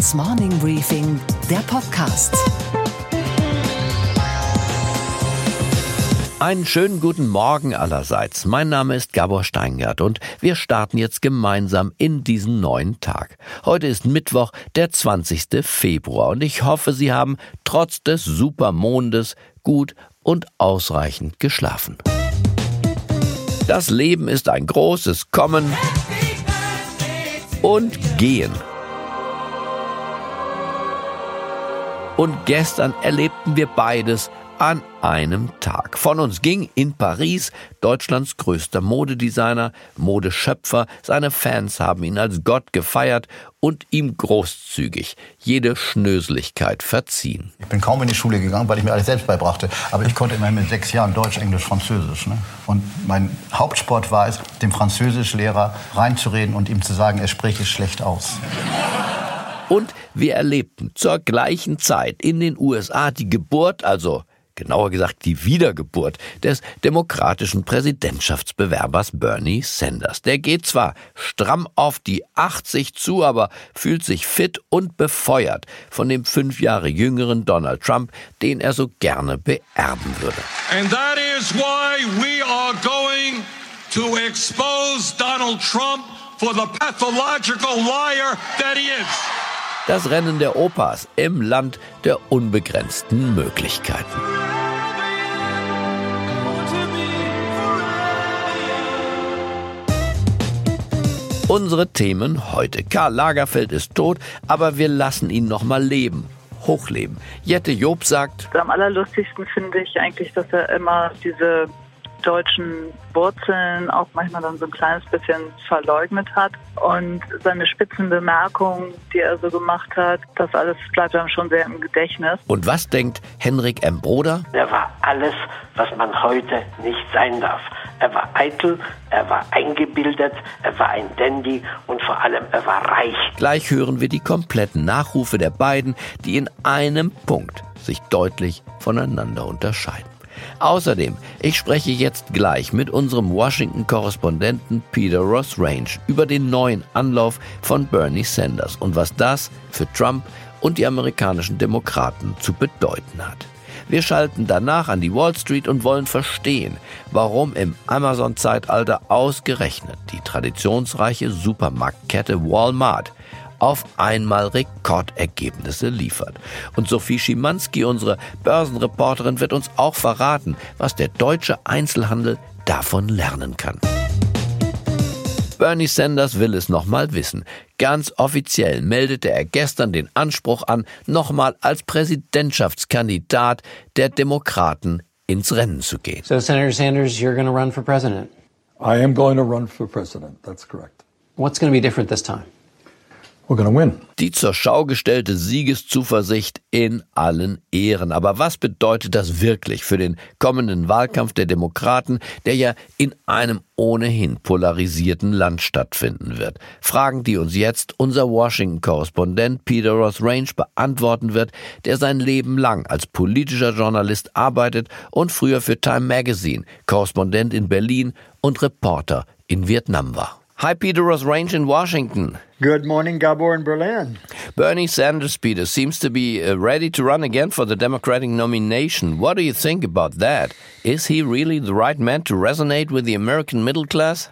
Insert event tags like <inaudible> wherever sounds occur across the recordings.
Handelsblatts Morning Briefing, der Podcast. Einen schönen guten Morgen allerseits. Mein Name ist Gabor Steingart und wir starten jetzt gemeinsam in diesen neuen Tag. Heute ist Mittwoch, der 20. Februar und ich hoffe, Sie haben trotz des Supermondes gut und ausreichend geschlafen. Das Leben ist ein großes Kommen und Gehen. Und gestern erlebten wir beides an einem Tag. Von uns ging in Paris Deutschlands größter Modedesigner, Modeschöpfer. Seine Fans haben ihn als Gott gefeiert und ihm großzügig jede Schnöseligkeit verziehen. Ich bin kaum in die Schule gegangen, weil ich mir alles selbst beibrachte. Aber ich konnte immerhin mit sechs Jahren Deutsch, Englisch, Französisch. Ne? Und mein Hauptsport war es, dem Französischlehrer reinzureden und ihm zu sagen, er spreche schlecht aus. Und wir erlebten zur gleichen Zeit in den USA die Geburt, also genauer gesagt die Wiedergeburt des demokratischen Präsidentschaftsbewerbers Bernie Sanders. Der geht zwar stramm auf die 80 zu, aber fühlt sich fit und befeuert von dem fünf Jahre jüngeren Donald Trump, den er so gerne beerben würde. And that is why we are going to expose Donald Trump for the pathological liar that he is. Das Rennen der Opas im Land der unbegrenzten Möglichkeiten. Unsere Themen heute. Karl Lagerfeld ist tot, aber wir lassen ihn noch mal leben. Hochleben. Jette Job sagt, Am allerlustigsten finde ich eigentlich, dass er immer diese deutschen Wurzeln auch manchmal dann so ein kleines bisschen verleugnet hat. Und seine spitzen Bemerkungen, die er so gemacht hat, das alles bleibt einem schon sehr im Gedächtnis. und was denkt Henrik M. Broder? Er war alles, was man heute nicht sein darf. Er war eitel, er war eingebildet, er war ein Dandy und vor allem er war reich. Gleich hören wir die kompletten Nachrufe der beiden, die in einem Punkt sich deutlich voneinander unterscheiden. Außerdem, ich spreche jetzt gleich mit unserem Washington-Korrespondenten Peter Ross Range über den neuen Anlauf von Bernie Sanders und was das für Trump und die amerikanischen Demokraten zu bedeuten hat. Wir schalten danach an die Wall Street und wollen verstehen, warum im Amazon-Zeitalter ausgerechnet die traditionsreiche Supermarktkette Walmart auf einmal Rekordergebnisse liefert. Und Sophie Schimanski, unsere Börsenreporterin, wird uns auch verraten, was der deutsche Einzelhandel davon lernen kann. Bernie Sanders will es nochmal wissen. Ganz offiziell meldete er gestern den Anspruch an, nochmal als Präsidentschaftskandidat der Demokraten ins Rennen zu gehen. So, Senator Sanders, you're going to run for president. I am going to run for president. That's correct. What's going to be different this time? We're going to win. Die zur Schau gestellte Siegeszuversicht in allen Ehren. Aber was bedeutet das wirklich für den kommenden Wahlkampf der Demokraten, der ja in einem ohnehin polarisierten Land stattfinden wird? Fragen, die uns jetzt unser Washington-Korrespondent Peter Ross Range beantworten wird, der sein Leben lang als politischer Journalist arbeitet und früher für Time Magazine Korrespondent in Berlin und Reporter in Vietnam war. Hi, Peter Ross Range in Washington. Good morning, Gabor in Berlin. Bernie Sanders, Peter, seems to be uh, ready to run again for the Democratic nomination. What do you think about that? Is he really the right man to resonate with the American middle class?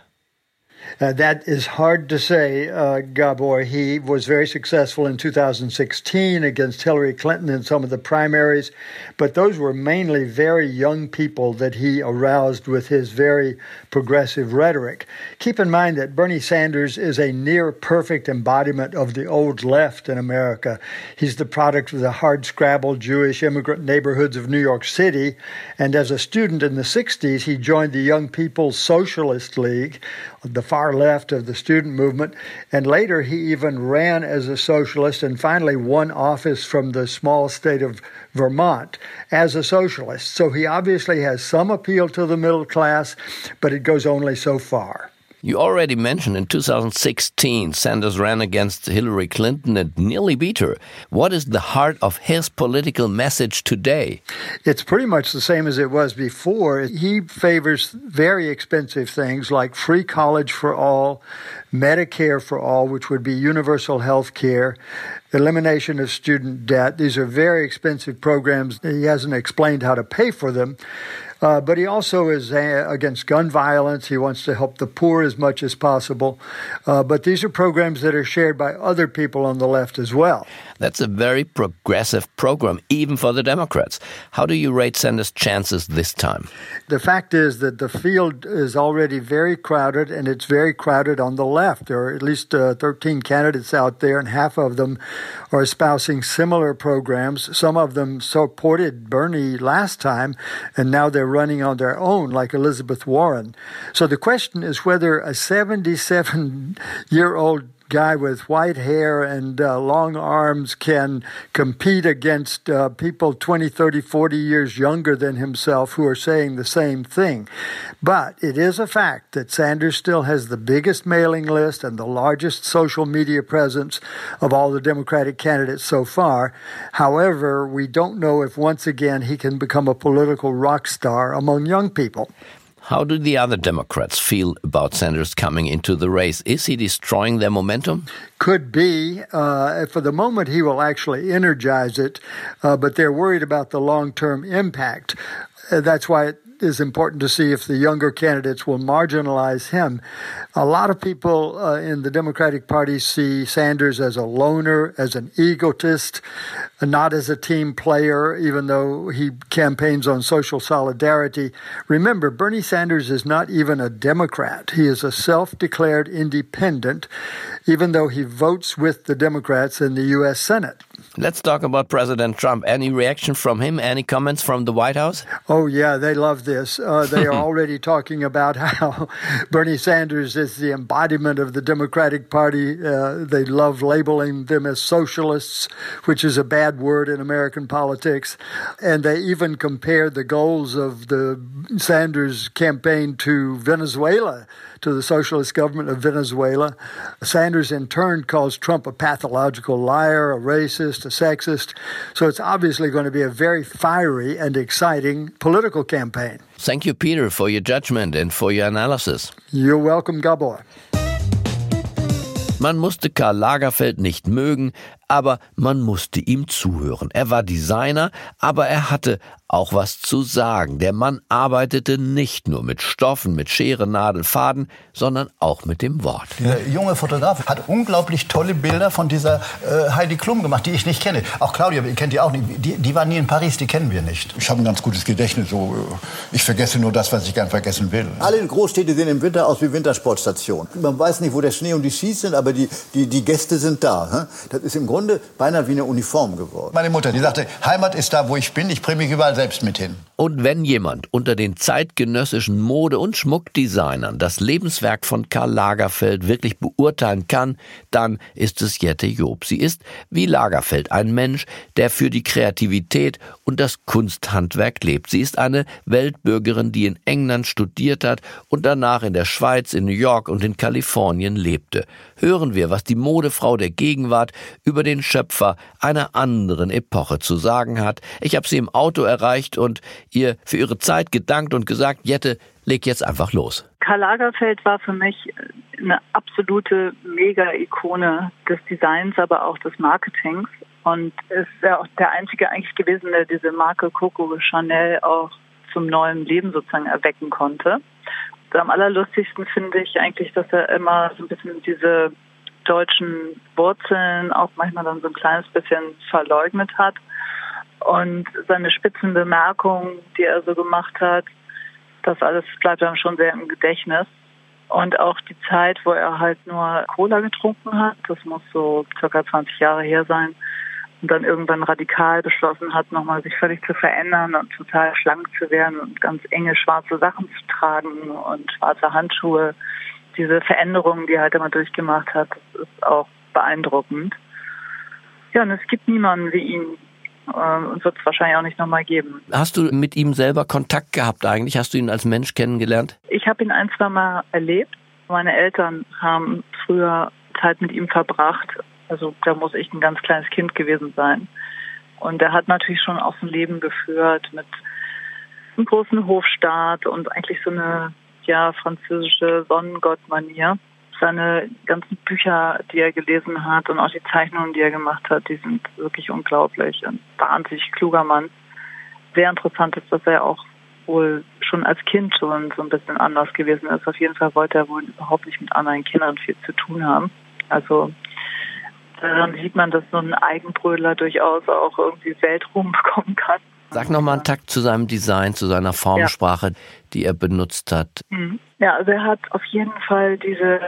Uh, that is hard to say, uh, Gabor. He was very successful in 2016 against Hillary Clinton in some of the primaries, but those were mainly very young people that he aroused with his very progressive rhetoric. Keep in mind that Bernie Sanders is a near perfect embodiment of the old left in America. He's the product of the hard scrabble Jewish immigrant neighborhoods of New York City, and as a student in the 60s, he joined the Young People's Socialist League, the far left of the student movement, and later he even ran as a socialist and finally won office from the small state of Vermont as a socialist. So he obviously has some appeal to the middle class, but it goes only so far. You already mentioned in 2016, Sanders ran against Hillary Clinton and nearly beat her. What is the heart of his political message today? It's pretty much the same as it was before. He favors very expensive things like free college for all, Medicare for all, which would be universal health care, elimination of student debt. These are very expensive programs. He hasn't explained how to pay for them. Uh, but he also is uh, against gun violence. He wants to help the poor as much as possible. Uh, but these are programs that are shared by other people on the left as well. That's a very progressive program, even for the Democrats. How do you rate Sanders' chances this time? The fact is that the field is already very crowded, and it's very crowded on the left. There are at least uh, 13 candidates out there, and half of them are espousing similar programs. Some of them supported Bernie last time, and now they're running on their own, like Elizabeth Warren. So the question is whether a 77 year old guy with white hair and uh, long arms can compete against uh, people 20, 30, 40 years younger than himself who are saying the same thing. But it is a fact that Sanders still has the biggest mailing list and the largest social media presence of all the Democratic candidates so far. However, we don't know if once again he can become a political rock star among young people. How do the other Democrats feel about Sanders coming into the race? Is he destroying their momentum? Could be. Uh, for the moment, he will actually energize it, uh, but they're worried about the long term impact. Uh, that's why it is important to see if the younger candidates will marginalize him. A lot of people uh, in the Democratic Party see Sanders as a loner, as an egotist, not as a team player, even though he campaigns on social solidarity. Remember, Bernie Sanders is not even a Democrat. He is a self declared independent, even though he votes with the Democrats in the U.S. Senate. Let's talk about President Trump. Any reaction from him? Any comments from the White House? Oh, yeah, they love this. Uh, they are <laughs> already talking about how <laughs> Bernie Sanders is the embodiment of the Democratic Party. Uh, they love labeling them as socialists, which is a bad word in American politics. And they even compared the goals of the Sanders campaign to Venezuela to the socialist government of Venezuela. Sanders, in turn, calls Trump a pathological liar, a racist, a sexist. So it's obviously going to be a very fiery and exciting political campaign. Thank you, Peter, for your judgment and for your analysis. You're welcome, Gabor. Man musste Karl Lagerfeld nicht mögen, aber man musste ihm zuhören. Er war Designer, aber er hatte auch was zu sagen. Der Mann arbeitete nicht nur mit Stoffen, mit Schere, Nadel, Faden, sondern auch mit dem Wort. Der junge Fotograf hat unglaublich tolle Bilder von dieser äh, Heidi Klum gemacht, die ich nicht kenne. Auch Claudia, ihr kennt die auch nicht. Die, die war nie in Paris, die kennen wir nicht. Ich habe ein ganz gutes Gedächtnis. So, äh, ich vergesse nur das, was ich gern vergessen will. Alle Großstädte sehen im Winter aus wie Wintersportstationen. Man weiß nicht, wo der Schnee und die Skis sind, aber die, die, die Gäste sind da. Das ist im Grunde beinahe wie eine Uniform geworden. Meine Mutter, die sagte, Heimat ist da, wo ich bin. Ich bringe mich überall selbst mit hin. Und wenn jemand unter den zeitgenössischen Mode- und Schmuckdesignern das Lebenswerk von Karl Lagerfeld wirklich beurteilen kann, dann ist es Jette Job. Sie ist, wie Lagerfeld, ein Mensch, der für die Kreativität und das Kunsthandwerk lebt. Sie ist eine Weltbürgerin, die in England studiert hat und danach in der Schweiz, in New York und in Kalifornien lebte. Hören wir, was die Modefrau der Gegenwart über den Schöpfer einer anderen Epoche zu sagen hat. Ich habe sie im Auto erreicht und ihr für ihre Zeit gedankt und gesagt, Jette, leg jetzt einfach los. Karl Lagerfeld war für mich eine absolute Mega-Ikone des Designs, aber auch des Marketings und ist ja auch der einzige eigentlich gewesen, der diese Marke Coco Chanel auch zum neuen Leben sozusagen erwecken konnte. Und am allerlustigsten finde ich eigentlich, dass er immer so ein bisschen diese deutschen Wurzeln auch manchmal dann so ein kleines bisschen verleugnet hat und seine spitzen Bemerkungen, die er so gemacht hat, das alles bleibt einem schon sehr im Gedächtnis. Und auch die Zeit, wo er halt nur Cola getrunken hat, das muss so circa 20 Jahre her sein, und dann irgendwann radikal beschlossen hat, nochmal sich völlig zu verändern und total schlank zu werden und ganz enge schwarze Sachen zu tragen und schwarze Handschuhe. Diese Veränderungen, die er halt immer durchgemacht hat, das ist auch beeindruckend. Ja, und es gibt niemanden wie ihn ähm, und wird es wahrscheinlich auch nicht nochmal geben. Hast du mit ihm selber Kontakt gehabt eigentlich? Hast du ihn als Mensch kennengelernt? Ich habe ihn ein, zwei Mal erlebt Meine Eltern haben früher Zeit mit ihm verbracht. Also da muss ich ein ganz kleines Kind gewesen sein. Und er hat natürlich schon auch so ein Leben geführt mit einem großen Hofstaat und eigentlich so eine ja französische Sonnengottmanier. Seine ganzen Bücher, die er gelesen hat und auch die Zeichnungen, die er gemacht hat, die sind wirklich unglaublich. Ein wahnsinnig kluger Mann. Sehr interessant ist, dass er auch wohl schon als Kind schon so ein bisschen anders gewesen ist. Auf jeden Fall wollte er wohl überhaupt nicht mit anderen Kindern viel zu tun haben. Also daran sieht man, dass so ein Eigenbrödler durchaus auch irgendwie Weltruhm <laughs> bekommen kann. Sag noch mal einen Takt zu seinem Design, zu seiner Formsprache, ja. die er benutzt hat. Mhm. Ja, also er hat auf jeden Fall diese,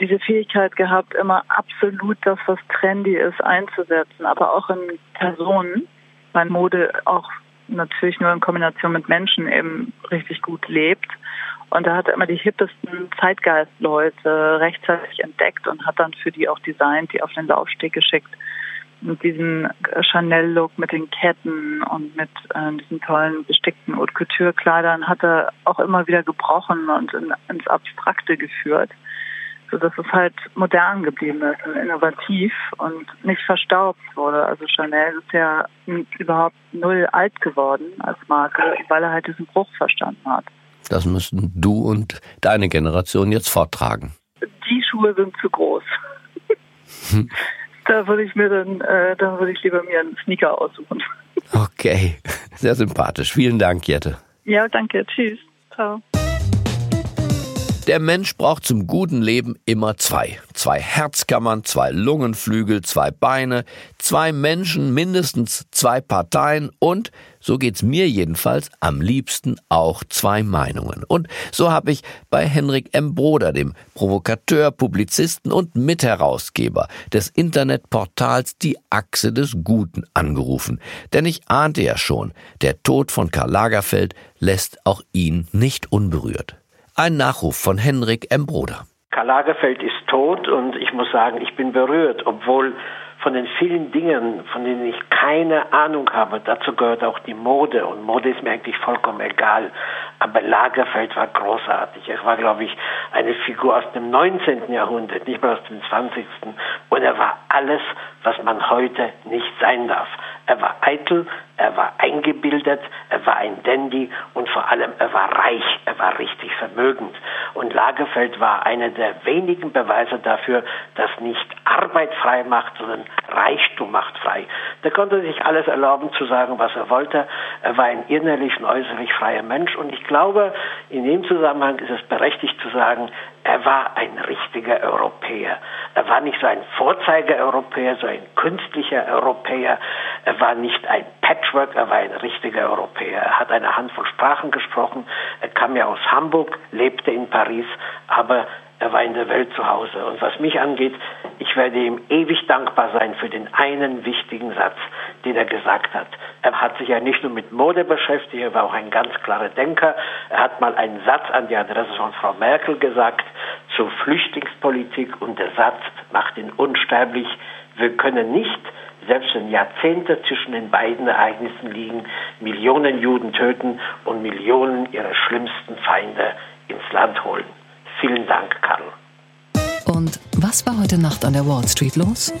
diese Fähigkeit gehabt, immer absolut das, was trendy ist, einzusetzen, aber auch in Personen, weil Mode auch natürlich nur in Kombination mit Menschen eben richtig gut lebt. Und da hat er immer die hippesten Zeitgeistleute rechtzeitig entdeckt und hat dann für die auch designt, die auf den Laufsteg geschickt. Mit diesem Chanel-Look, mit den Ketten und mit äh, diesen tollen bestickten Haute Couture-Kleidern hat er auch immer wieder gebrochen und in, ins Abstrakte geführt so dass es halt modern geblieben ist und innovativ und nicht verstaubt wurde. Also Chanel ist ja überhaupt null alt geworden als Marke, weil er halt diesen Bruch verstanden hat. Das müssten du und deine Generation jetzt vortragen. Die Schuhe sind zu groß. <laughs> Da würde ich mir dann, äh, dann würde ich lieber mir einen Sneaker aussuchen. Okay, <laughs> sehr sympathisch. Vielen Dank, Jette. Ja, danke. Tschüss. Ciao. Der Mensch braucht zum guten Leben immer zwei. Zwei Herzkammern, zwei Lungenflügel, zwei Beine, zwei Menschen, mindestens zwei Parteien und, so geht's mir jedenfalls, am liebsten auch zwei Meinungen. Und so habe ich bei Henrik M. Broder, dem Provokateur, Publizisten und Mitherausgeber des Internetportals Die Achse des Guten angerufen. Denn ich ahnte ja schon, der Tod von Karl Lagerfeld lässt auch ihn nicht unberührt. Ein Nachruf von Henrik M. Broder. Karl Lagerfeld ist tot und ich muss sagen, ich bin berührt, obwohl von den vielen Dingen, von denen ich keine Ahnung habe, dazu gehört auch die Mode und Mode ist mir eigentlich vollkommen egal. Aber Lagerfeld war großartig. Er war, glaube ich, eine Figur aus dem 19. Jahrhundert, nicht mehr aus dem 20. Und er war alles, was man heute nicht sein darf. Er war eitel, er war eingebildet, er war ein Dandy und vor allem er war reich, er war richtig vermögend. Und Lagerfeld war einer der wenigen Beweise dafür, dass nicht Arbeit frei macht, sondern Reichtum macht frei. Der konnte sich alles erlauben zu sagen, was er wollte. Er war ein innerlich und äußerlich freier Mensch und ich glaube, in dem Zusammenhang ist es berechtigt zu sagen, er war ein richtiger Europäer. Er war nicht so ein Vorzeigeeuropäer, so ein künstlicher Europäer. Er war nicht ein Patchwork, er war ein richtiger Europäer. Er hat eine Handvoll Sprachen gesprochen. Er kam ja aus Hamburg, lebte in Paris, aber er war in der Welt zu Hause. Und was mich angeht, ich werde ihm ewig dankbar sein für den einen wichtigen Satz, den er gesagt hat. Er hat sich ja nicht nur mit Mode beschäftigt, er war auch ein ganz klarer Denker. Er hat mal einen Satz an die Adresse von Frau Merkel gesagt zur Flüchtlingspolitik und der Satz macht ihn unsterblich. Wir können nicht selbst wenn Jahrzehnte zwischen den beiden Ereignissen liegen, Millionen Juden töten und Millionen ihrer schlimmsten Feinde ins Land holen. Vielen Dank, Karl. Und was war heute Nacht an der Wall Street los?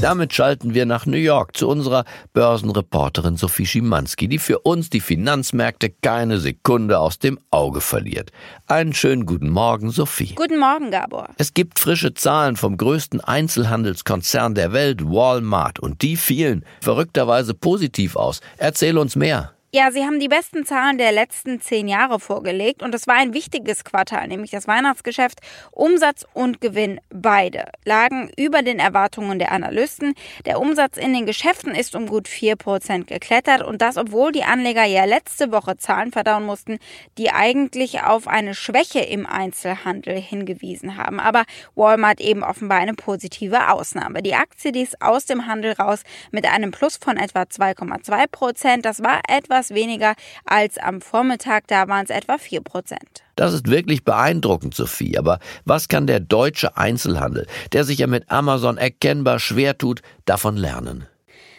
Damit schalten wir nach New York zu unserer Börsenreporterin Sophie Schimanski, die für uns die Finanzmärkte keine Sekunde aus dem Auge verliert. Einen schönen guten Morgen, Sophie. Guten Morgen, Gabor. Es gibt frische Zahlen vom größten Einzelhandelskonzern der Welt, Walmart, und die fielen verrückterweise positiv aus. Erzähl uns mehr. Ja, sie haben die besten Zahlen der letzten zehn Jahre vorgelegt und es war ein wichtiges Quartal, nämlich das Weihnachtsgeschäft. Umsatz und Gewinn beide lagen über den Erwartungen der Analysten. Der Umsatz in den Geschäften ist um gut 4% geklettert und das, obwohl die Anleger ja letzte Woche Zahlen verdauen mussten, die eigentlich auf eine Schwäche im Einzelhandel hingewiesen haben. Aber Walmart eben offenbar eine positive Ausnahme. Die Aktie, ist aus dem Handel raus mit einem Plus von etwa 2,2%. Das war etwas etwas weniger als am Vormittag, da waren es etwa 4 Prozent. Das ist wirklich beeindruckend, Sophie. Aber was kann der deutsche Einzelhandel, der sich ja mit Amazon erkennbar schwer tut, davon lernen?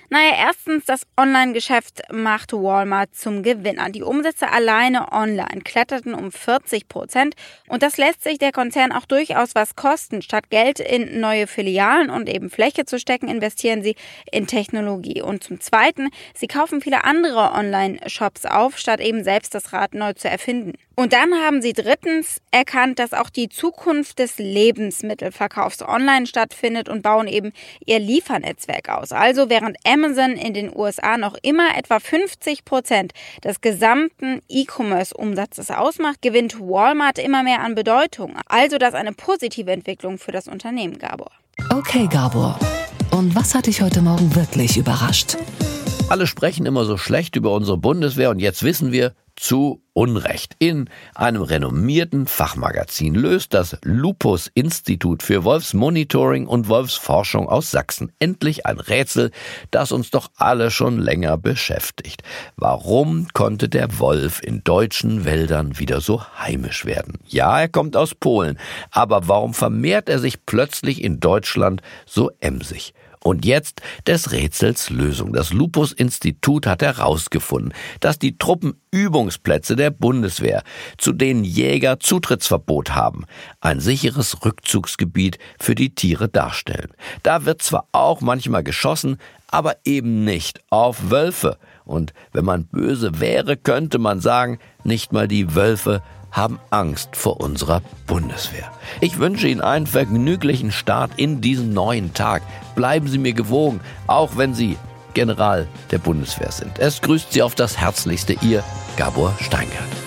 Naja, erstens, das Online-Geschäft macht Walmart zum Gewinner. Die Umsätze alleine online kletterten um 40 Prozent und das lässt sich der Konzern auch durchaus was kosten. Statt Geld in neue Filialen und eben Fläche zu stecken, investieren sie in Technologie. Und zum Zweiten, sie kaufen viele andere Online-Shops auf, statt eben selbst das Rad neu zu erfinden. Und dann haben sie drittens erkannt, dass auch die Zukunft des Lebensmittelverkaufs online stattfindet und bauen eben ihr Liefernetzwerk aus. Also während Amazon in den USA noch immer etwa 50 Prozent des gesamten E-Commerce-Umsatzes ausmacht, gewinnt Walmart immer mehr an Bedeutung. Also das eine positive Entwicklung für das Unternehmen, Gabor. Okay, Gabor. Und was hat dich heute Morgen wirklich überrascht? Alle sprechen immer so schlecht über unsere Bundeswehr und jetzt wissen wir, zu Unrecht. In einem renommierten Fachmagazin löst das Lupus Institut für Wolfsmonitoring und Wolfsforschung aus Sachsen endlich ein Rätsel, das uns doch alle schon länger beschäftigt. Warum konnte der Wolf in deutschen Wäldern wieder so heimisch werden? Ja, er kommt aus Polen, aber warum vermehrt er sich plötzlich in Deutschland so emsig? Und jetzt des Rätsels Lösung. Das Lupus-Institut hat herausgefunden, dass die Truppenübungsplätze der Bundeswehr, zu denen Jäger Zutrittsverbot haben, ein sicheres Rückzugsgebiet für die Tiere darstellen. Da wird zwar auch manchmal geschossen, aber eben nicht auf Wölfe. Und wenn man böse wäre, könnte man sagen, nicht mal die Wölfe haben Angst vor unserer Bundeswehr. Ich wünsche Ihnen einen vergnüglichen Start in diesen neuen Tag. Bleiben Sie mir gewogen, auch wenn Sie General der Bundeswehr sind. Es grüßt Sie auf das Herzlichste Ihr Gabor Steingart.